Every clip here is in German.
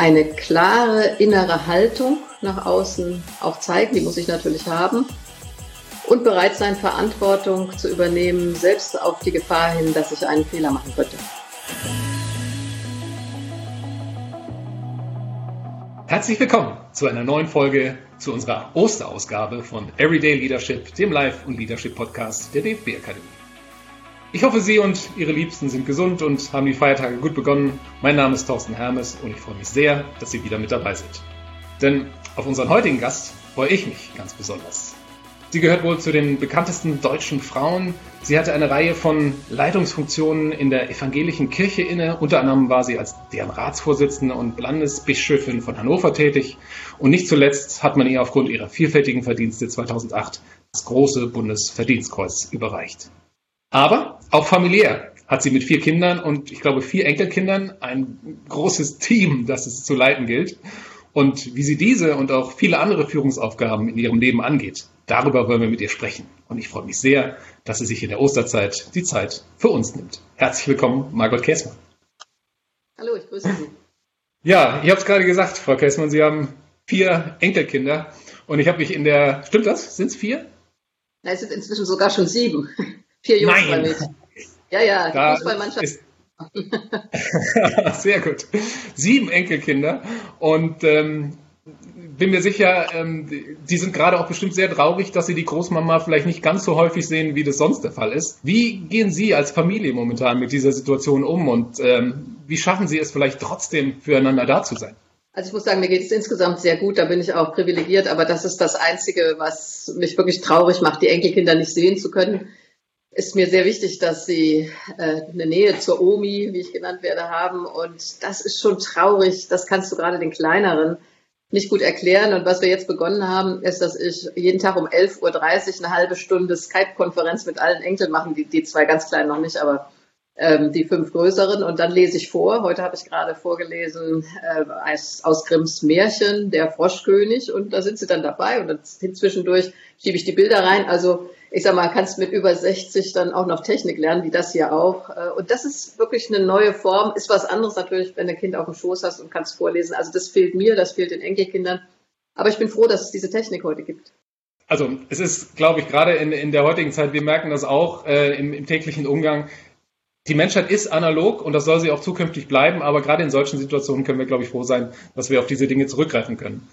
eine klare innere Haltung nach außen auch zeigen, die muss ich natürlich haben. Und bereit sein, Verantwortung zu übernehmen, selbst auf die Gefahr hin, dass ich einen Fehler machen könnte. Herzlich willkommen zu einer neuen Folge zu unserer Osterausgabe von Everyday Leadership, dem Live- und Leadership-Podcast der DFB Akademie. Ich hoffe, Sie und Ihre Liebsten sind gesund und haben die Feiertage gut begonnen. Mein Name ist Thorsten Hermes und ich freue mich sehr, dass Sie wieder mit dabei sind. Denn auf unseren heutigen Gast freue ich mich ganz besonders. Sie gehört wohl zu den bekanntesten deutschen Frauen. Sie hatte eine Reihe von Leitungsfunktionen in der evangelischen Kirche inne. Unter anderem war sie als deren Ratsvorsitzende und Landesbischöfin von Hannover tätig. Und nicht zuletzt hat man ihr aufgrund ihrer vielfältigen Verdienste 2008 das große Bundesverdienstkreuz überreicht. Aber auch familiär hat sie mit vier Kindern und ich glaube vier Enkelkindern ein großes Team, das es zu leiten gilt. Und wie sie diese und auch viele andere Führungsaufgaben in ihrem Leben angeht, darüber wollen wir mit ihr sprechen. Und ich freue mich sehr, dass sie sich in der Osterzeit die Zeit für uns nimmt. Herzlich willkommen, Margot Käßmann. Hallo, ich grüße Sie. Ja, ich habe es gerade gesagt, Frau Käßmann, Sie haben vier Enkelkinder. Und ich habe mich in der, stimmt das? Sind es vier? Nein, es sind inzwischen sogar schon sieben. Vier Jungs, Nein. zwei Mädchen. Ja, ja, die Da Fußballmannschaft. ist- Sehr gut. Sieben Enkelkinder und ähm, bin mir sicher, ähm, die- die sind gerade auch bestimmt sehr traurig, dass sie die Großmama vielleicht nicht ganz so häufig sehen, wie das sonst der Fall ist. Wie gehen Sie als Familie momentan mit dieser Situation um und ähm, wie schaffen Sie es vielleicht trotzdem füreinander da zu sein? Also ich muss sagen, mir geht es insgesamt sehr gut, da bin ich auch privilegiert, aber das ist das Einzige, was mich wirklich traurig macht, die Enkelkinder nicht sehen zu können. Ist mir sehr wichtig, dass sie äh, eine Nähe zur Omi, wie ich genannt werde, haben. Und das ist schon traurig. Das kannst du gerade den Kleineren nicht gut erklären. Und was wir jetzt begonnen haben, ist, dass ich jeden Tag um 11.30 Uhr eine halbe Stunde Skype-Konferenz mit allen Enkeln mache. Die, die zwei ganz kleinen noch nicht, aber ähm, die fünf größeren. Und dann lese ich vor. Heute habe ich gerade vorgelesen äh, aus, Grimms Märchen, der Froschkönig. Und da sind sie dann dabei. Und dann zwischendurch schiebe ich die Bilder rein. Also ich sag mal, kannst mit über 60 dann auch noch Technik lernen, wie das hier auch. Äh, Und das ist wirklich eine neue Form. Ist was anderes natürlich, wenn du ein Kind auf dem Schoß hast und kannst vorlesen. Also das fehlt mir, das fehlt den Enkelkindern. Aber ich bin froh, dass es diese Technik heute gibt. Also es ist, glaube ich, gerade in, in der heutigen Zeit, wir merken das auch äh, im, im täglichen Umgang, die Menschheit ist analog und das soll sie auch zukünftig bleiben, aber gerade in solchen Situationen können wir, glaube ich, froh sein, dass wir auf diese Dinge zurückgreifen können.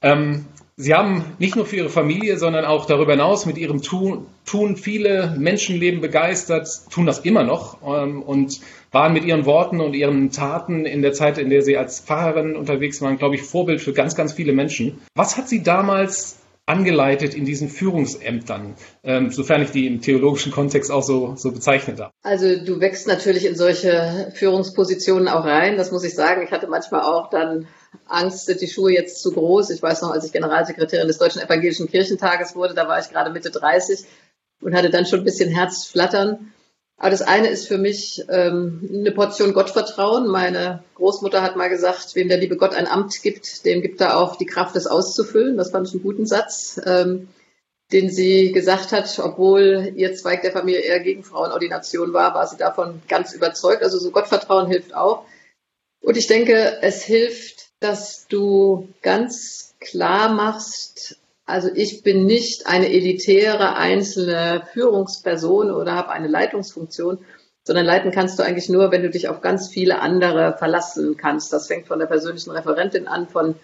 Ähm, sie haben nicht nur für Ihre Familie, sondern auch darüber hinaus mit Ihrem Tun, Tun viele Menschenleben begeistert, tun das immer noch ähm, und waren mit Ihren Worten und Ihren Taten in der Zeit, in der Sie als Pfarrerin unterwegs waren, glaube ich, Vorbild für ganz, ganz viele Menschen. Was hat Sie damals angeleitet in diesen Führungsämtern, ähm, sofern ich die im theologischen Kontext auch so, so bezeichnet habe? Also du wächst natürlich in solche Führungspositionen auch rein, das muss ich sagen. Ich hatte manchmal auch dann Angst, sind die Schuhe jetzt zu groß. Ich weiß noch, als ich Generalsekretärin des Deutschen Evangelischen Kirchentages wurde, da war ich gerade Mitte 30 und hatte dann schon ein bisschen Herzflattern. Aber das eine ist für mich ähm, eine Portion Gottvertrauen. Meine Großmutter hat mal gesagt, wem der liebe Gott ein Amt gibt, dem gibt er auch die Kraft, es auszufüllen. Das fand ich einen guten Satz, ähm, den sie gesagt hat, obwohl ihr Zweig der Familie eher gegen Frauenordination war, war sie davon ganz überzeugt. Also so Gottvertrauen hilft auch. Und ich denke, es hilft, dass du ganz klar machst, also ich bin nicht eine elitäre einzelne Führungsperson oder habe eine Leitungsfunktion, sondern leiten kannst du eigentlich nur, wenn du dich auf ganz viele andere verlassen kannst. Das fängt von der persönlichen Referentin an, von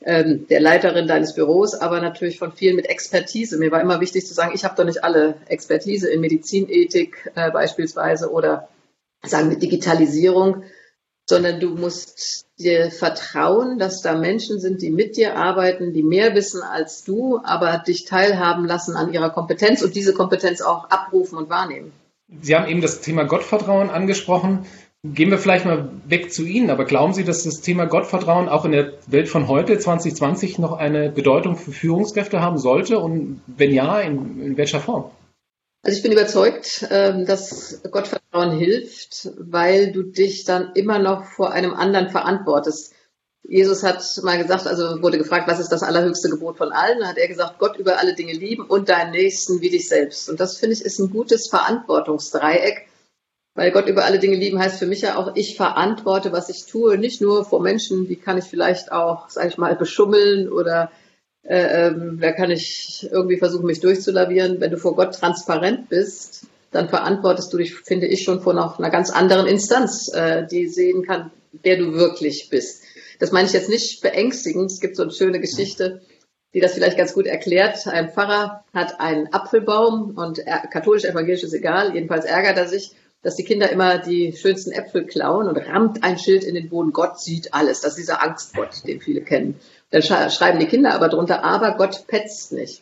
ähm, der Leiterin deines Büros, aber natürlich von vielen mit Expertise. Mir war immer wichtig zu sagen, ich habe doch nicht alle Expertise in Medizinethik äh, beispielsweise oder sagen wir Digitalisierung, sondern du musst dir vertrauen, dass da Menschen sind, die mit dir arbeiten, die mehr wissen als du, aber dich teilhaben lassen an ihrer Kompetenz und diese Kompetenz auch abrufen und wahrnehmen. Sie haben eben das Thema Gottvertrauen angesprochen. Gehen wir vielleicht mal weg zu Ihnen, aber glauben Sie, dass das Thema Gottvertrauen auch in der Welt von heute, 2020, noch eine Bedeutung für Führungskräfte haben sollte? Und wenn ja, in, in welcher Form? Also ich bin überzeugt, ähm, dass Gottvertrauen hilft, weil du dich dann immer noch vor einem anderen verantwortest. Jesus hat mal gesagt, also wurde gefragt, was ist das allerhöchste Gebot von allen? Da hat er gesagt, Gott über alle Dinge lieben und deinen Nächsten wie dich selbst. Und das finde ich ist ein gutes Verantwortungsdreieck, Weil Gott über alle Dinge lieben heißt für mich ja auch, ich verantworte, was ich tue, nicht nur vor Menschen, wie kann ich vielleicht auch, sage ich mal, beschummeln oder äh, ähm, kann ich irgendwie versuchen, mich durchzulavieren. Wenn du vor Gott transparent bist, dann verantwortest du dich, finde ich, schon vor noch einer ganz anderen Instanz, äh, die sehen kann, wer du wirklich bist. Das meine ich jetzt nicht beängstigend. Es gibt so eine schöne Geschichte, die das vielleicht ganz gut erklärt. Ein Pfarrer hat einen Apfelbaum und katholisch-evangelisch ist egal. Jedenfalls ärgert er sich dass die Kinder immer die schönsten Äpfel klauen und rammt ein Schild in den Boden. Gott sieht alles. Das ist dieser Angstgott, den viele kennen. Dann schreiben die Kinder aber drunter, aber Gott petzt nicht.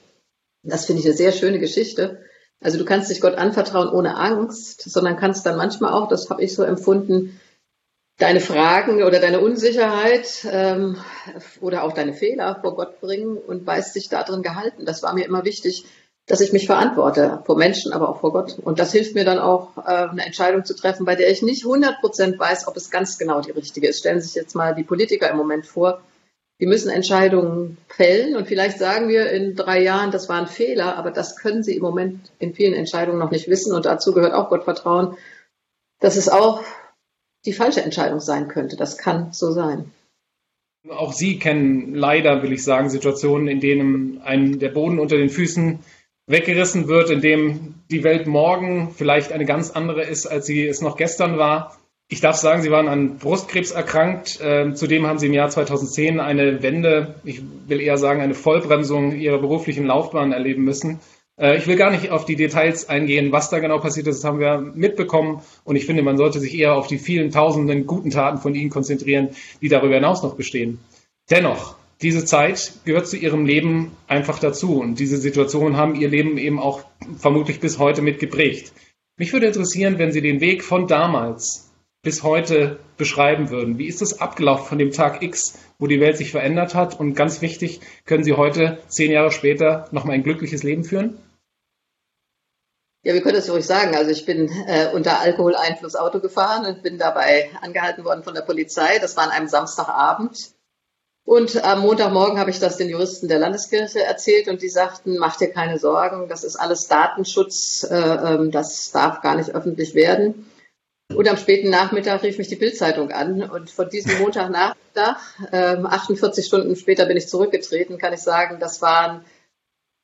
Das finde ich eine sehr schöne Geschichte. Also du kannst dich Gott anvertrauen ohne Angst, sondern kannst dann manchmal auch, das habe ich so empfunden, deine Fragen oder deine Unsicherheit ähm, oder auch deine Fehler vor Gott bringen und weißt dich darin gehalten. Das war mir immer wichtig, dass ich mich verantworte vor Menschen, aber auch vor Gott. Und das hilft mir dann auch, äh, eine Entscheidung zu treffen, bei der ich nicht 100 Prozent weiß, ob es ganz genau die richtige ist. Stellen Sie sich jetzt mal die Politiker im Moment vor. Die müssen Entscheidungen fällen und vielleicht sagen wir in drei Jahren, das war ein Fehler, aber das können sie im Moment in vielen Entscheidungen noch nicht wissen und dazu gehört auch Gottvertrauen, dass es auch die falsche Entscheidung sein könnte. Das kann so sein. Auch Sie kennen leider, will ich sagen, Situationen, in denen einem der Boden unter den Füßen weggerissen wird, in dem die Welt morgen vielleicht eine ganz andere ist, als sie es noch gestern war. Ich darf sagen, Sie waren an Brustkrebs erkrankt. Ähm, zudem haben Sie im Jahr 2010 eine Wende, ich will eher sagen eine Vollbremsung Ihrer beruflichen Laufbahn erleben müssen. Äh, ich will gar nicht auf die Details eingehen, was da genau passiert ist. Das haben wir mitbekommen. Und ich finde, man sollte sich eher auf die vielen tausenden guten Taten von Ihnen konzentrieren, die darüber hinaus noch bestehen. Dennoch, diese Zeit gehört zu ihrem Leben einfach dazu. Und diese Situationen haben ihr Leben eben auch vermutlich bis heute mit geprägt. Mich würde interessieren, wenn Sie den Weg von damals bis heute beschreiben würden. Wie ist es abgelaufen von dem Tag X, wo die Welt sich verändert hat? Und ganz wichtig, können Sie heute, zehn Jahre später, noch mal ein glückliches Leben führen? Ja, wir können das ruhig sagen. Also ich bin äh, unter Alkoholeinfluss Auto gefahren und bin dabei angehalten worden von der Polizei. Das war an einem Samstagabend. Und am Montagmorgen habe ich das den Juristen der Landeskirche erzählt und die sagten, mach dir keine Sorgen, das ist alles Datenschutz, äh, ähm, das darf gar nicht öffentlich werden. Und am späten Nachmittag rief mich die Bildzeitung an und von diesem Montagnachmittag, äh, 48 Stunden später bin ich zurückgetreten, kann ich sagen, das waren,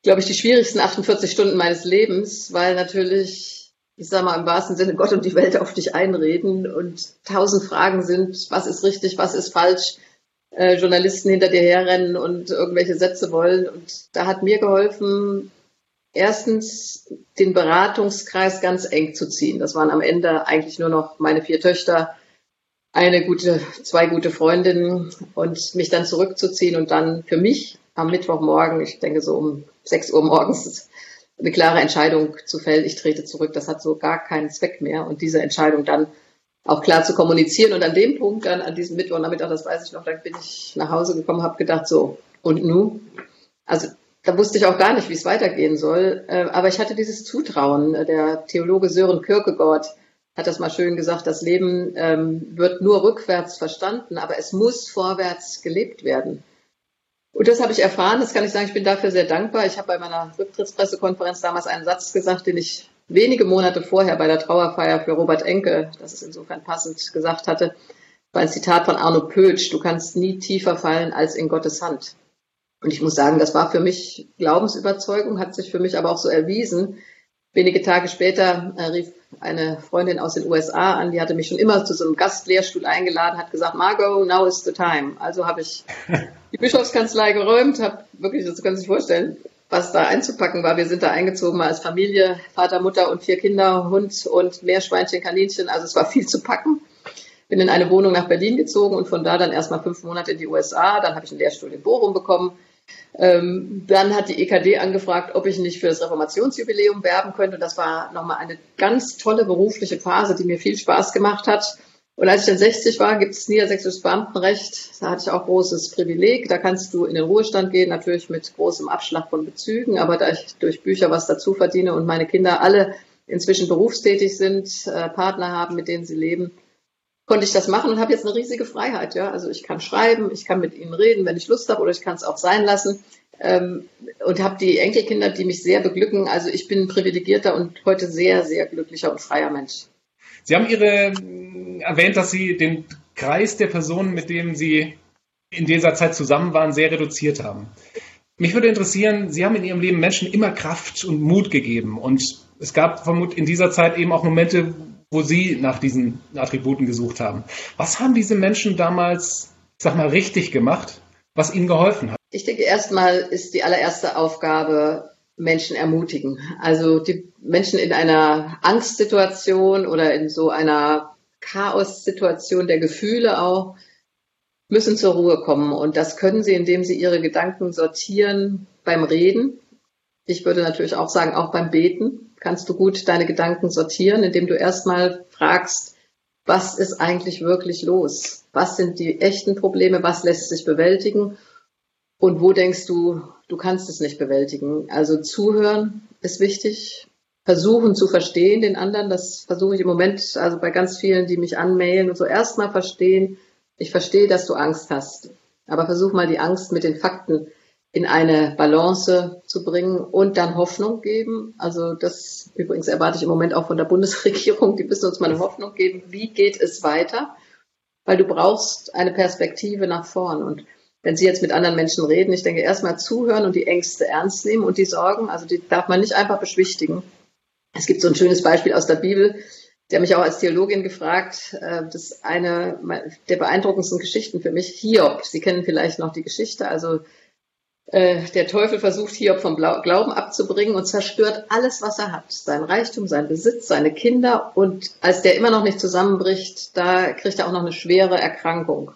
glaube ich, die schwierigsten 48 Stunden meines Lebens, weil natürlich, ich sage mal im wahrsten Sinne, Gott und die Welt auf dich einreden und tausend Fragen sind, was ist richtig, was ist falsch äh, Journalisten hinter dir herrennen und irgendwelche Sätze wollen. Und da hat mir geholfen, erstens den Beratungskreis ganz eng zu ziehen. Das waren am Ende eigentlich nur noch meine vier Töchter, eine gute, zwei gute Freundinnen und mich dann zurückzuziehen und dann für mich am Mittwochmorgen, ich denke so um 6 Uhr morgens, eine klare Entscheidung zu fällen, ich trete zurück. Das hat so gar keinen Zweck mehr. Und diese Entscheidung dann auch klar zu kommunizieren. Und an dem Punkt, dann an diesem Mittwochnachmittag, das weiß ich noch, da bin ich nach Hause gekommen, habe gedacht, so, und nun? Also da wusste ich auch gar nicht, wie es weitergehen soll. Äh, aber ich hatte dieses Zutrauen. Der Theologe Sören Kierkegaard hat das mal schön gesagt, das Leben ähm, wird nur rückwärts verstanden, aber es muss vorwärts gelebt werden. Und das habe ich erfahren, das kann ich sagen, ich bin dafür sehr dankbar. Ich habe bei meiner Rücktrittspressekonferenz damals einen Satz gesagt, den ich wenige Monate vorher bei der Trauerfeier für Robert Enke, das ist insofern passend gesagt hatte, war ein Zitat von Arno Pötsch, du kannst nie tiefer fallen als in Gottes Hand. Und ich muss sagen, das war für mich Glaubensüberzeugung, hat sich für mich aber auch so erwiesen. Wenige Tage später äh, rief eine Freundin aus den USA an, die hatte mich schon immer zu so einem Gastlehrstuhl eingeladen, hat gesagt, Margot, now is the time. Also habe ich die Bischofskanzlei geräumt, habe wirklich, das können Sie sich vorstellen, was da einzupacken war. Wir sind da eingezogen als Familie, Vater, Mutter und vier Kinder, Hund und Meerschweinchen, Kaninchen. Also es war viel zu packen. Bin in eine Wohnung nach Berlin gezogen und von da dann erstmal fünf Monate in die USA. Dann habe ich einen Lehrstuhl in Bochum bekommen. Ähm, dann hat die EKD angefragt, ob ich nicht für das Reformationsjubiläum werben könnte. Das war nochmal eine ganz tolle berufliche Phase, die mir viel Spaß gemacht hat. Und als ich dann 60 war, gibt es niedersächsisches Beamtenrecht. Da hatte ich auch großes Privileg. Da kannst du in den Ruhestand gehen, natürlich mit großem Abschlag von Bezügen. Aber da ich durch Bücher was dazu verdiene und meine Kinder alle inzwischen berufstätig sind, äh, Partner haben, mit denen sie leben, konnte ich das machen und habe jetzt eine riesige Freiheit. Ja, also ich kann schreiben, ich kann mit ihnen reden, wenn ich Lust habe, oder ich kann es auch sein lassen. Ähm, und habe die Enkelkinder, die mich sehr beglücken. Also ich bin ein privilegierter und heute sehr, sehr glücklicher und freier Mensch. Sie haben Ihre erwähnt, dass Sie den Kreis der Personen, mit denen Sie in dieser Zeit zusammen waren, sehr reduziert haben. Mich würde interessieren, Sie haben in Ihrem Leben Menschen immer Kraft und Mut gegeben. Und es gab vermutlich in dieser Zeit eben auch Momente, wo Sie nach diesen Attributen gesucht haben. Was haben diese Menschen damals, ich sag mal, richtig gemacht, was ihnen geholfen hat? Ich denke, erstmal ist die allererste Aufgabe, Menschen ermutigen. Also die Menschen in einer Angstsituation oder in so einer Chaos-Situation der Gefühle auch, müssen zur Ruhe kommen. Und das können sie, indem sie ihre Gedanken sortieren beim Reden. Ich würde natürlich auch sagen, auch beim Beten kannst du gut deine Gedanken sortieren, indem du erstmal fragst, was ist eigentlich wirklich los? Was sind die echten Probleme? Was lässt sich bewältigen? Und wo denkst du, du kannst es nicht bewältigen? Also zuhören ist wichtig. Versuchen zu verstehen den anderen. Das versuche ich im Moment, also bei ganz vielen, die mich anmailen und so erstmal verstehen, ich verstehe, dass du Angst hast, aber versuch mal die Angst mit den Fakten in eine Balance zu bringen und dann Hoffnung geben. Also das übrigens erwarte ich im Moment auch von der Bundesregierung. Die müssen uns mal eine Hoffnung geben. Wie geht es weiter? Weil du brauchst eine Perspektive nach vorn. Und wenn Sie jetzt mit anderen Menschen reden, ich denke erstmal zuhören und die Ängste ernst nehmen und die Sorgen, also die darf man nicht einfach beschwichtigen. Es gibt so ein schönes Beispiel aus der Bibel. Haben mich auch als Theologin gefragt, äh, das ist eine der beeindruckendsten Geschichten für mich, Hiob. Sie kennen vielleicht noch die Geschichte. Also äh, der Teufel versucht Hiob vom Glauben abzubringen und zerstört alles, was er hat. Sein Reichtum, sein Besitz, seine Kinder. Und als der immer noch nicht zusammenbricht, da kriegt er auch noch eine schwere Erkrankung.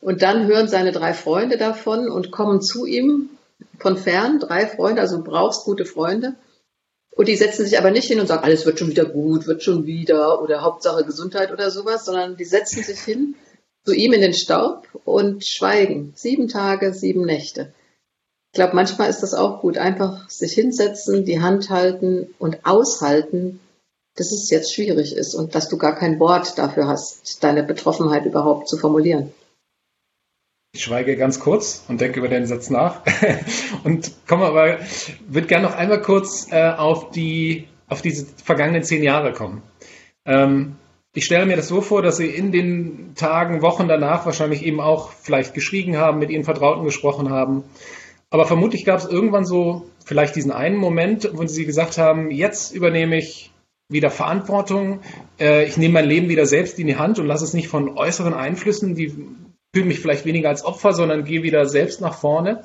Und dann hören seine drei Freunde davon und kommen zu ihm von fern. Drei Freunde, also du brauchst gute Freunde. Und die setzen sich aber nicht hin und sagen, alles wird schon wieder gut, wird schon wieder oder Hauptsache Gesundheit oder sowas, sondern die setzen sich hin zu ihm in den Staub und schweigen. Sieben Tage, sieben Nächte. Ich glaube, manchmal ist das auch gut. Einfach sich hinsetzen, die Hand halten und aushalten, dass es jetzt schwierig ist und dass du gar kein Wort dafür hast, deine Betroffenheit überhaupt zu formulieren. Ich schweige ganz kurz und denke über den Satz nach und komme aber, würde gerne noch einmal kurz äh, auf die, auf diese vergangenen zehn Jahre kommen. Ähm, ich stelle mir das so vor, dass Sie in den Tagen, Wochen danach wahrscheinlich eben auch vielleicht geschrieben haben, mit Ihren Vertrauten gesprochen haben. Aber vermutlich gab es irgendwann so vielleicht diesen einen Moment, wo Sie gesagt haben, jetzt übernehme ich wieder Verantwortung, äh, ich nehme mein Leben wieder selbst in die Hand und lasse es nicht von äußeren Einflüssen, die fühle mich vielleicht weniger als Opfer, sondern gehe wieder selbst nach vorne.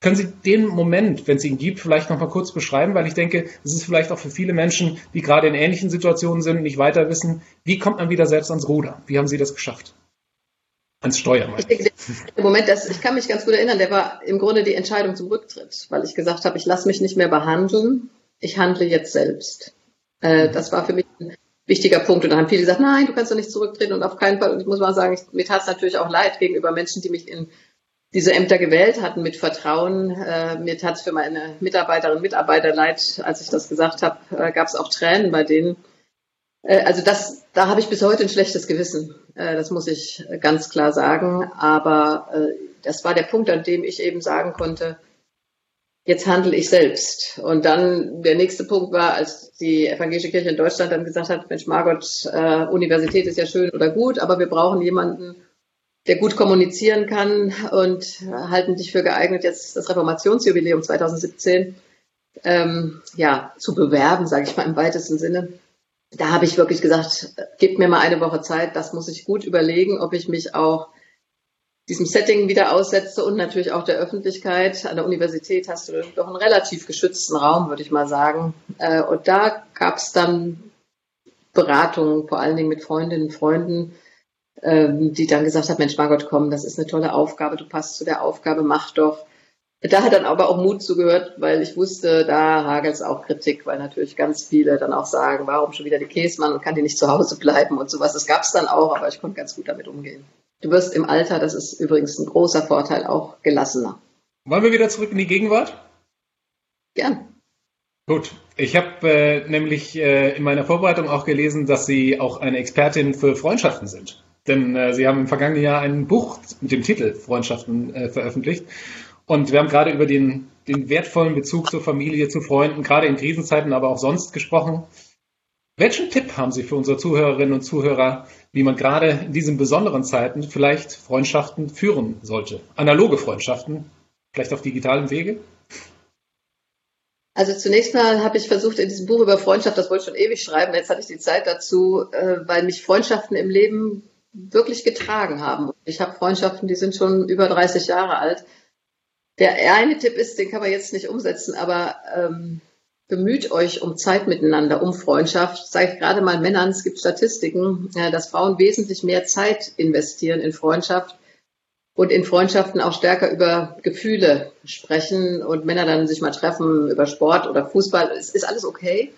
Können Sie den Moment, wenn es ihn gibt, vielleicht noch mal kurz beschreiben? Weil ich denke, es ist vielleicht auch für viele Menschen, die gerade in ähnlichen Situationen sind, nicht weiter wissen, wie kommt man wieder selbst ans Ruder? Wie haben Sie das geschafft? Ans Steuern. Ich denke, der Moment, das, ich kann mich ganz gut erinnern, der war im Grunde die Entscheidung zum Rücktritt, weil ich gesagt habe, ich lasse mich nicht mehr behandeln, ich handle jetzt selbst. Äh, das war für mich ein wichtiger Punkt. Und dann haben viele gesagt, nein, du kannst doch nicht zurücktreten und auf keinen Fall. Und ich muss mal sagen, ich, mir tat es natürlich auch leid gegenüber Menschen, die mich in diese Ämter gewählt hatten mit Vertrauen. Äh, mir tat es für meine Mitarbeiterinnen und Mitarbeiter leid, als ich das gesagt habe, äh, gab es auch Tränen bei denen. Äh, also das, da habe ich bis heute ein schlechtes Gewissen. Äh, das muss ich ganz klar sagen. Aber äh, das war der Punkt, an dem ich eben sagen konnte, jetzt handle ich selbst. Und dann der nächste Punkt war, als die evangelische Kirche in Deutschland dann gesagt hat, Mensch, Margot, äh, Universität ist ja schön oder gut, aber wir brauchen jemanden, der gut kommunizieren kann und halten dich für geeignet, jetzt das Reformationsjubiläum 2017 ähm, ja, zu bewerben, sage ich mal im weitesten Sinne. Da habe ich wirklich gesagt, gib mir mal eine Woche Zeit, das muss ich gut überlegen, ob ich mich auch diesem Setting wieder aussetze und natürlich auch der Öffentlichkeit. An der Universität hast du doch einen relativ geschützten Raum, würde ich mal sagen. Äh, und da gab es dann Beratungen, vor allen Dingen mit Freundinnen und Freunden, ähm, die dann gesagt haben, Mensch, Margot, komm, das ist eine tolle Aufgabe, du passt zu der Aufgabe, mach doch. Da hat dann aber auch Mut zugehört, weil ich wusste, da hagelt es auch Kritik, weil natürlich ganz viele dann auch sagen, warum schon wieder die Käsmann und kann die nicht zu Hause bleiben und sowas. Das gab es dann auch, aber ich konnte ganz gut damit umgehen. Du wirst im Alter, das ist übrigens ein großer Vorteil, auch gelassener. Wollen wir wieder zurück in die Gegenwart? Gern. Gut. Ich habe äh, nämlich äh, in meiner Vorbereitung auch gelesen, dass Sie auch eine Expertin für Freundschaften sind. Denn äh, Sie haben im vergangenen Jahr ein Buch mit dem Titel Freundschaften äh, veröffentlicht. Und wir haben gerade über den, den wertvollen Bezug zur Familie, zu Freunden, gerade in Krisenzeiten, aber auch sonst gesprochen. Welchen Tipp haben Sie für unsere Zuhörerinnen und Zuhörer, wie man gerade in diesen besonderen Zeiten vielleicht Freundschaften führen sollte? Analoge Freundschaften, vielleicht auf digitalem Wege? Also zunächst mal habe ich versucht, in diesem Buch über Freundschaft, das wollte ich schon ewig schreiben, jetzt hatte ich die Zeit dazu, äh, weil mich Freundschaften im Leben wirklich getragen haben. Ich habe Freundschaften, die sind schon über 30 Jahre alt. Der eine Tipp ist, den kann man jetzt nicht umsetzen, aber ähm, bemüht euch um Zeit miteinander, um Freundschaft. Sage ich gerade mal Männern, es gibt Statistiken, äh, dass Frauen wesentlich mehr Zeit investieren in Freundschaft und in Freundschaften auch stärker über Gefühle sprechen und Männer dann sich mal treffen über Sport oder Fußball. Es ist alles okay.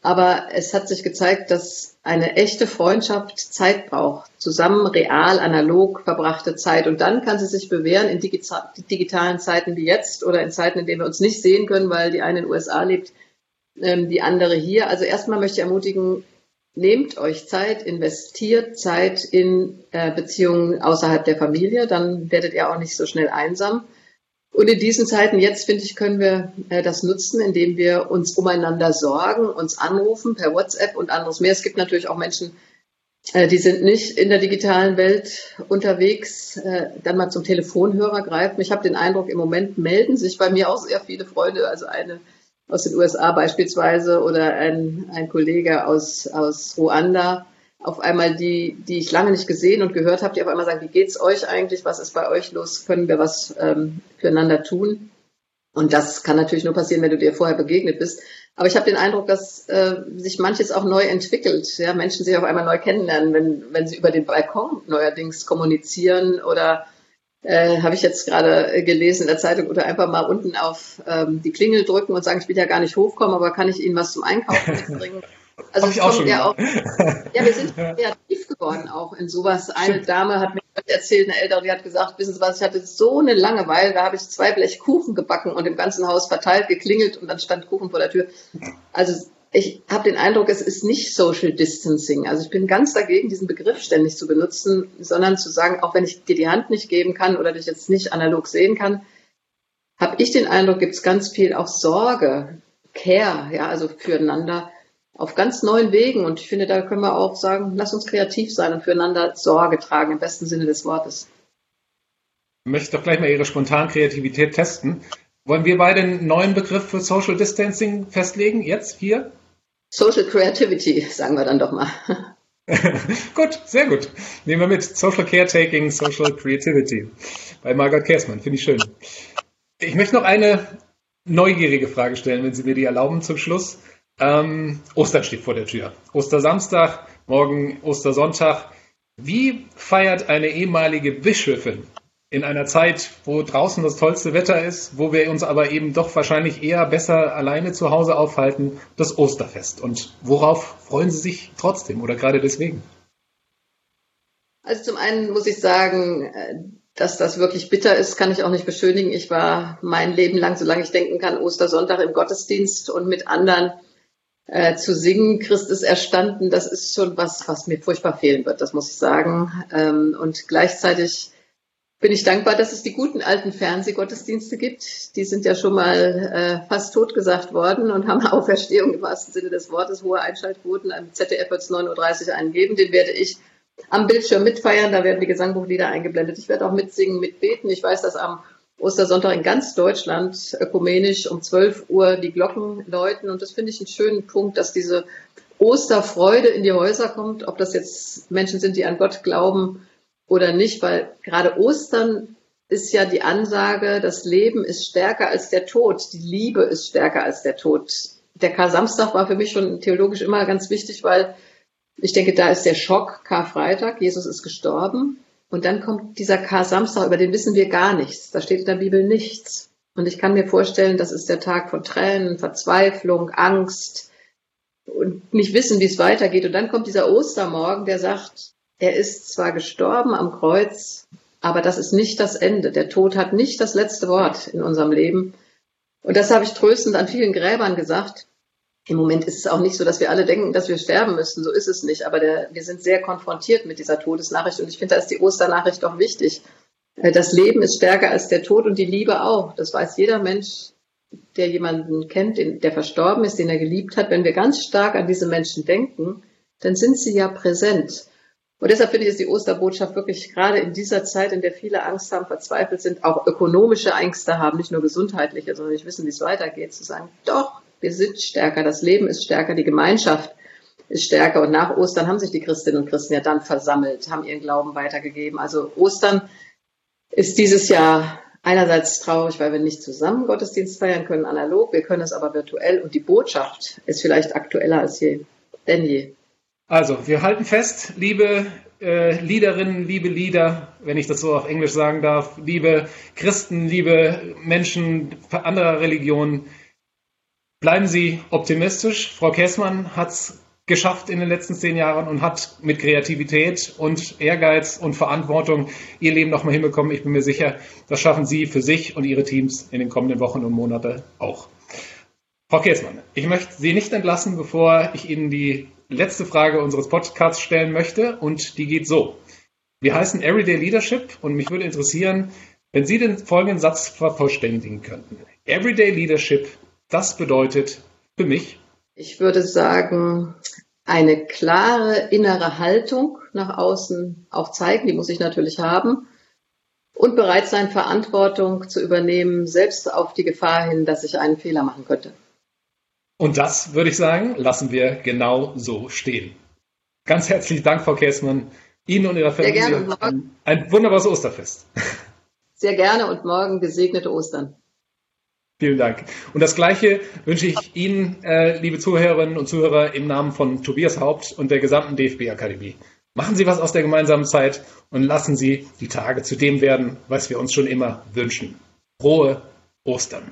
Aber es hat sich gezeigt, dass eine echte Freundschaft Zeit braucht. Zusammen real, analog verbrachte Zeit. Und dann kann sie sich bewähren in digitalen Zeiten wie jetzt oder in Zeiten, in denen wir uns nicht sehen können, weil die eine in den USA lebt, ähm, die andere hier. Also erstmal möchte ich ermutigen, nehmt euch Zeit, investiert Zeit in äh, Beziehungen außerhalb der Familie, dann werdet ihr auch nicht so schnell einsam. Und in diesen Zeiten jetzt, finde ich, können wir äh, das nutzen, indem wir uns umeinander sorgen, uns anrufen per WhatsApp und anderes mehr. Es gibt natürlich auch Menschen, äh, die sind nicht in der digitalen Welt unterwegs, äh, dann mal zum Telefonhörer greifen. Ich habe den Eindruck, im Moment melden sich bei mir auch sehr viele Freunde, also eine aus den USA beispielsweise oder ein, ein Kollege aus, aus Ruanda, auf einmal die, die ich lange nicht gesehen und gehört habe, die auf einmal sagen, wie geht's euch eigentlich? Was ist bei euch los? Können wir was ähm, füreinander tun? Und das kann natürlich nur passieren, wenn du dir vorher begegnet bist. Aber ich habe den Eindruck, dass äh, sich manches auch neu entwickelt. Ja, Menschen sich auf einmal neu kennenlernen, wenn, wenn sie über den Balkon neuerdings kommunizieren oder äh, habe ich jetzt gerade gelesen in der Zeitung, oder einfach mal unten auf ähm, die Klingel drücken und sagen, ich will ja gar nicht hochkommen, aber kann ich Ihnen was zum Einkaufen mitbringen? Also es kommt ja auch, ja, wir sind kreativ geworden auch in sowas. Eine Stimmt. Dame hat mir erzählt, eine Ältere, die hat gesagt, wissen Sie was, ich hatte so eine Langeweile, da habe ich zwei Blech Kuchen gebacken und im ganzen Haus verteilt, geklingelt und dann stand Kuchen vor der Tür. Also ich habe den Eindruck, es ist nicht Social Distancing. Also ich bin ganz dagegen, diesen Begriff ständig zu benutzen, sondern zu sagen, auch wenn ich dir die Hand nicht geben kann oder dich jetzt nicht analog sehen kann, habe ich den Eindruck, gibt es ganz viel auch Sorge, Care, ja, also füreinander auf ganz neuen Wegen. Und ich finde, da können wir auch sagen, lass uns kreativ sein und füreinander Sorge tragen, im besten Sinne des Wortes. Ich möchte doch gleich mal Ihre spontane Kreativität testen. Wollen wir beide einen neuen Begriff für Social Distancing festlegen, jetzt hier? Social Creativity, sagen wir dann doch mal. gut, sehr gut. Nehmen wir mit. Social Caretaking, Social Creativity. Bei Margaret Kersmann, finde ich schön. Ich möchte noch eine neugierige Frage stellen, wenn Sie mir die erlauben zum Schluss. Ähm, Ostern steht vor der Tür. Ostersamstag, morgen Ostersonntag. Wie feiert eine ehemalige Bischöfin in einer Zeit, wo draußen das tollste Wetter ist, wo wir uns aber eben doch wahrscheinlich eher besser alleine zu Hause aufhalten, das Osterfest. Und worauf freuen Sie sich trotzdem oder gerade deswegen? Also zum einen muss ich sagen, äh, dass das wirklich bitter ist, kann ich auch nicht beschönigen. Ich war mein Leben lang, solange ich denken kann, Ostersonntag im Gottesdienst und mit anderen äh, zu singen, Christ ist erstanden, das ist schon was, was mir furchtbar fehlen wird, das muss ich sagen. Ähm, und gleichzeitig bin ich dankbar, dass es die guten alten Fernsehgottesdienste gibt. Die sind ja schon mal äh, fast totgesagt worden und haben Auferstehung im wahrsten Sinne des Wortes, hohe Einschaltquoten. Am ZDF wird es 9.30 Uhr eingeben. Den werde ich am Bildschirm mitfeiern. Da werden die Gesangbuchlieder eingeblendet. Ich werde auch mitsingen, mitbeten. Ich weiß, dass am Ostersonntag in ganz Deutschland ökumenisch um 12 Uhr die Glocken läuten. Und das finde ich einen schönen Punkt, dass diese Osterfreude in die Häuser kommt. Ob das jetzt Menschen sind, die an Gott glauben oder nicht, weil gerade Ostern ist ja die Ansage, das Leben ist stärker als der Tod, die Liebe ist stärker als der Tod. Der Kar-Samstag war für mich schon theologisch immer ganz wichtig, weil ich denke, da ist der Schock, Karfreitag, Jesus ist gestorben. Und dann kommt dieser Kar-Samstag, über den wissen wir gar nichts. Da steht in der Bibel nichts. Und ich kann mir vorstellen, das ist der Tag von Tränen, Verzweiflung, Angst und nicht wissen, wie es weitergeht. Und dann kommt dieser Ostermorgen, der sagt, er ist zwar gestorben am Kreuz, aber das ist nicht das Ende. Der Tod hat nicht das letzte Wort in unserem Leben. Und das habe ich tröstend an vielen Gräbern gesagt. Im Moment ist es auch nicht so, dass wir alle denken, dass wir sterben müssen. So ist es nicht. Aber der, wir sind sehr konfrontiert mit dieser Todesnachricht. Und ich finde, da ist die Osternachricht doch wichtig. Äh, das Leben ist stärker als der Tod und die Liebe auch. Das weiß jeder Mensch, der jemanden kennt, der verstorben ist, den er geliebt hat, wenn wir ganz stark an diese Menschen denken, dann sind sie ja präsent. Und deshalb finde ich, ist die Osterbotschaft wirklich gerade in dieser Zeit, in der viele Angst haben, verzweifelt sind, auch ökonomische Ängste haben, nicht nur gesundheitliche, sondern nicht wissen, wie es weitergeht, zu sagen, doch, wir sind stärker, das Leben ist stärker, die Gemeinschaft ist stärker. Und nach Ostern haben sich die Christinnen und Christen ja dann versammelt, haben ihren Glauben weitergegeben. Also Ostern ist dieses Jahr einerseits traurig, weil wir nicht zusammen Gottesdienst feiern können, analog, wir können es aber virtuell und die Botschaft ist vielleicht aktueller als je, denn je. Also, wir halten fest, liebe äh, Liederinnen, liebe Lieder, wenn ich das so auf Englisch sagen darf, liebe Christen, liebe Menschen anderer Religionen, bleiben Sie optimistisch. Frau Käßmann hat es geschafft in den letzten zehn Jahren und hat mit Kreativität und Ehrgeiz und Verantwortung ihr Leben nochmal hinbekommen. Ich bin mir sicher, das schaffen Sie für sich und Ihre Teams in den kommenden Wochen und Monaten auch. Frau Käßmann, ich möchte Sie nicht entlassen, bevor ich Ihnen die letzte Frage unseres Podcasts stellen möchte und die geht so. Wir heißen Everyday Leadership und mich würde interessieren, wenn Sie den folgenden Satz vervollständigen könnten. Everyday Leadership, das bedeutet für mich. Ich würde sagen, eine klare innere Haltung nach außen auch zeigen, die muss ich natürlich haben. Und bereit sein, Verantwortung zu übernehmen, selbst auf die Gefahr hin, dass ich einen Fehler machen könnte. Und das, würde ich sagen, lassen wir genau so stehen. Ganz herzlichen Dank, Frau Käßmann. Ihnen und Ihrer Familie Sehr gerne. Ein, ein wunderbares Osterfest. Sehr gerne und morgen gesegnete Ostern. Vielen Dank. Und das Gleiche wünsche ich Ihnen, äh, liebe Zuhörerinnen und Zuhörer, im Namen von Tobias Haupt und der gesamten DFB-Akademie. Machen Sie was aus der gemeinsamen Zeit und lassen Sie die Tage zu dem werden, was wir uns schon immer wünschen. Frohe Ostern.